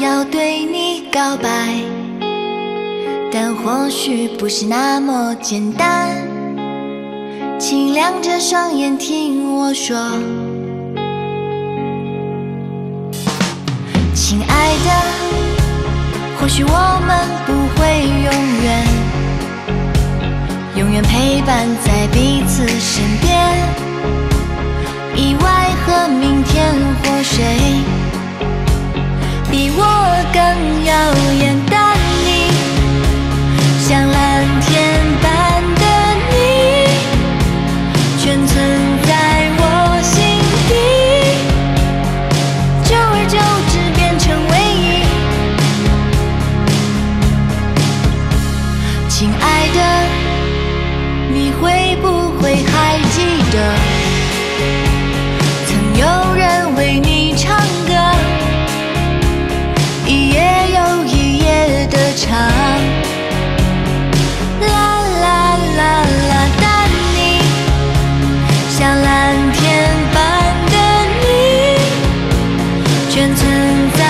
要对你告白，但或许不是那么简单。请亮着双眼听我说，亲爱的，或许我们不会永远，永远陪伴在彼此身边。耀眼的你，像蓝天般的你，全存在我心底，久而久之变成唯一。亲爱的，你会不会还全存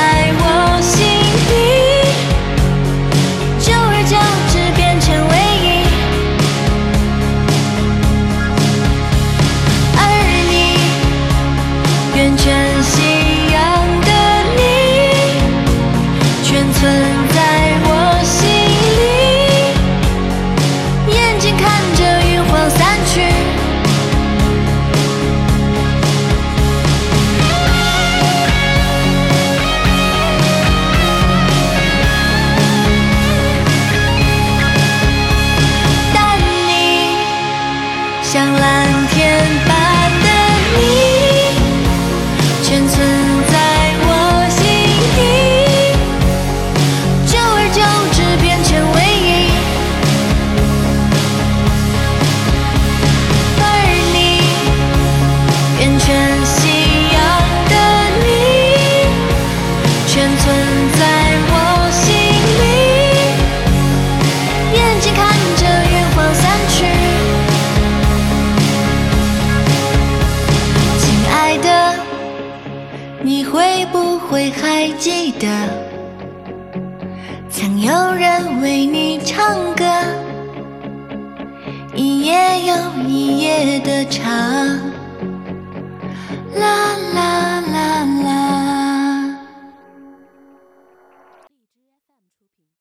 会还记得曾有人为你唱歌一夜又一夜的唱。啦